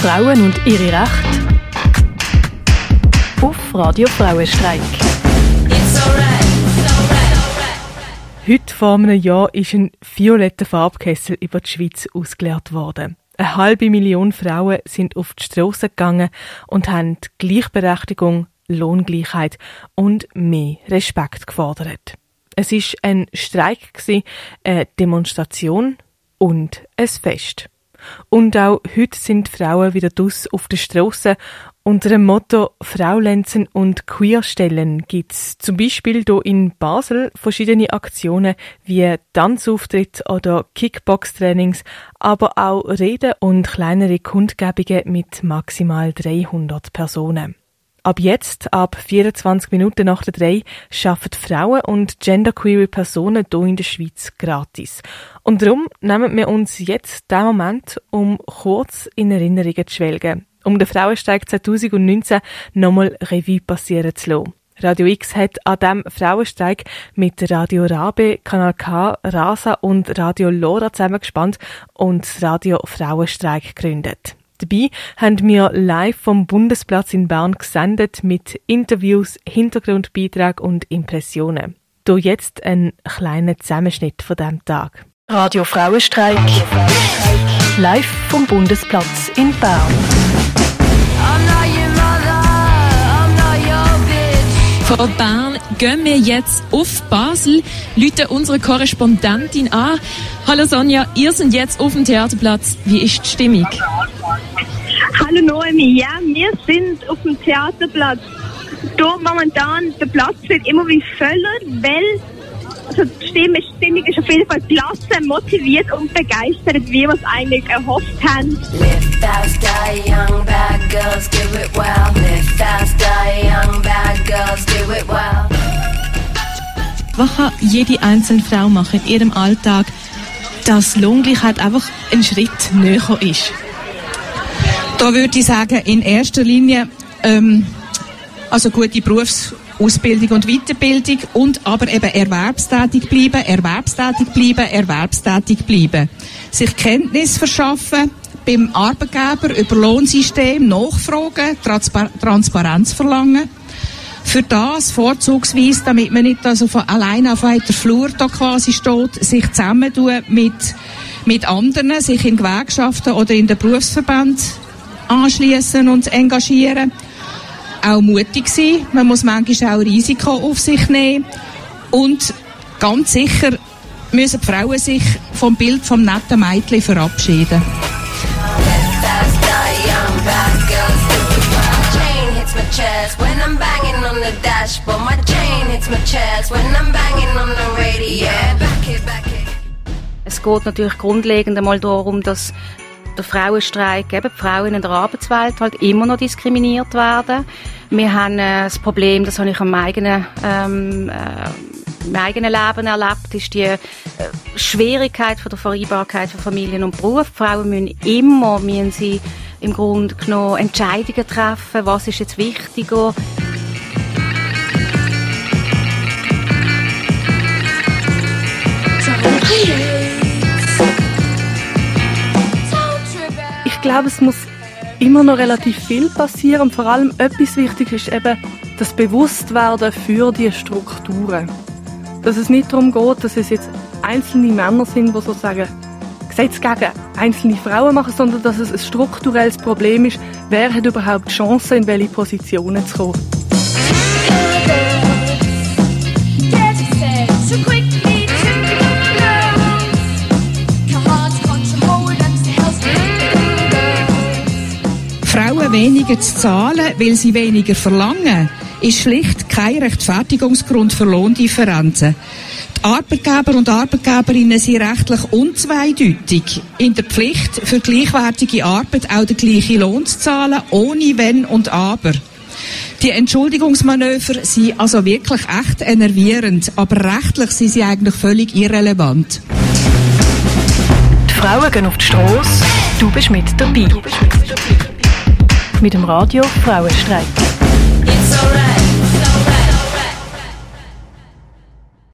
Frauen und ihre Rechte auf Radio Frauenstreik. Heute vor einem Jahr ist ein violetter Farbkessel über die Schweiz ausgeleert worden. Eine halbe Million Frauen sind auf die Straße gegangen und haben Gleichberechtigung, Lohngleichheit und mehr Respekt gefordert. Es ist ein Streik, eine Demonstration und ein Fest. Und auch heute sind Frauen wieder dus auf der Straße. Unter dem Motto Fraulenzen und Queerstellen gibt's zum Beispiel hier in Basel verschiedene Aktionen wie Tanzauftritt oder Kickbox-Trainings, aber auch Reden und kleinere Kundgebungen mit maximal 300 Personen. Ab jetzt, ab 24 Minuten nach der 3, arbeiten Frauen und genderqueere Personen hier in der Schweiz gratis. Und darum nehmen wir uns jetzt den Moment, um kurz in Erinnerungen zu schwelgen, um den Frauensteig 2019 nochmal Revue passieren zu lassen. Radio X hat an diesem Frauensteig mit Radio Rabe, Kanal K, Rasa und Radio Lora zusammengespannt und das Radio Frauenstreik gegründet. Dabei haben wir live vom Bundesplatz in Bern gesendet mit Interviews, Hintergrundbeiträgen und Impressionen. Hier jetzt ein kleiner Zusammenschnitt von diesem Tag. Radio Frauenstreik. Live vom Bundesplatz in Bern. Von Bern gehen wir jetzt auf Basel, lüten unsere Korrespondentin an. Hallo Sonja, ihr seid jetzt auf dem Theaterplatz. Wie ist die Stimmung? Hallo Noemi, ja, wir sind auf dem Theaterplatz. Hier momentan, der Platz wird immer wie voller, weil also die Stimme, Stimmung ist auf jeden Fall klasse, motiviert und begeistert, wie wir es eigentlich erhofft haben. Live fast, die young bad girls do it well. Live fast, die young bad girls do it well. Was kann jede einzelne Frau machen in ihrem Alltag, dass Lohngleichheit einfach ein Schritt näher ist? Da würde ich sagen, in erster Linie ähm, also gute Berufsausbildung und Weiterbildung und aber eben erwerbstätig bleiben, erwerbstätig bleiben, erwerbstätig bleiben. Sich Kenntnis verschaffen, beim Arbeitgeber über Lohnsystem nachfragen, Transpar Transparenz verlangen. Für das vorzugsweise, damit man nicht also von allein auf weiter Flur da quasi steht, sich zusammentun mit, mit anderen, sich in Gewerkschaften oder in den Berufsverband anschließen und engagieren. Auch mutig sein. Man muss manchmal auch Risiko auf sich nehmen. Und ganz sicher müssen die Frauen sich vom Bild vom netten Mädchen verabschieden. Es geht natürlich grundlegend einmal darum, dass der Frauenstreik, eben die Frauen in der Arbeitswelt halt immer noch diskriminiert werden. Wir haben äh, das Problem, das habe ich am eigenen, ähm, äh, im eigenen Leben erlebt, ist die äh, Schwierigkeit von der Vereinbarkeit von Familien und Beruf. Frauen müssen immer, müssen sie im Grunde genommen Entscheidungen treffen, was ist jetzt wichtiger. Glaube, es muss immer noch relativ viel passieren. Und vor allem etwas wichtig ist eben das Bewusstwerden für die Strukturen. Dass es nicht darum geht, dass es jetzt einzelne Männer sind, die sozusagen Gesetze gegen einzelne Frauen machen, sondern dass es ein strukturelles Problem ist, wer hat überhaupt Chancen, in welche Positionen zu kommen. Weniger zu zahlen, weil sie weniger verlangen, ist schlicht kein Rechtfertigungsgrund für Lohndifferenzen. Die Arbeitgeber und Arbeitgeberinnen sind rechtlich unzweideutig in der Pflicht, für gleichwertige Arbeit auch den gleichen Lohn zu zahlen, ohne Wenn und Aber. Die Entschuldigungsmanöver sind also wirklich echt enervierend, aber rechtlich sind sie eigentlich völlig irrelevant. Die Frauen gehen auf die Straße, du bist mit dabei. Mit dem Radio Frauenstreik.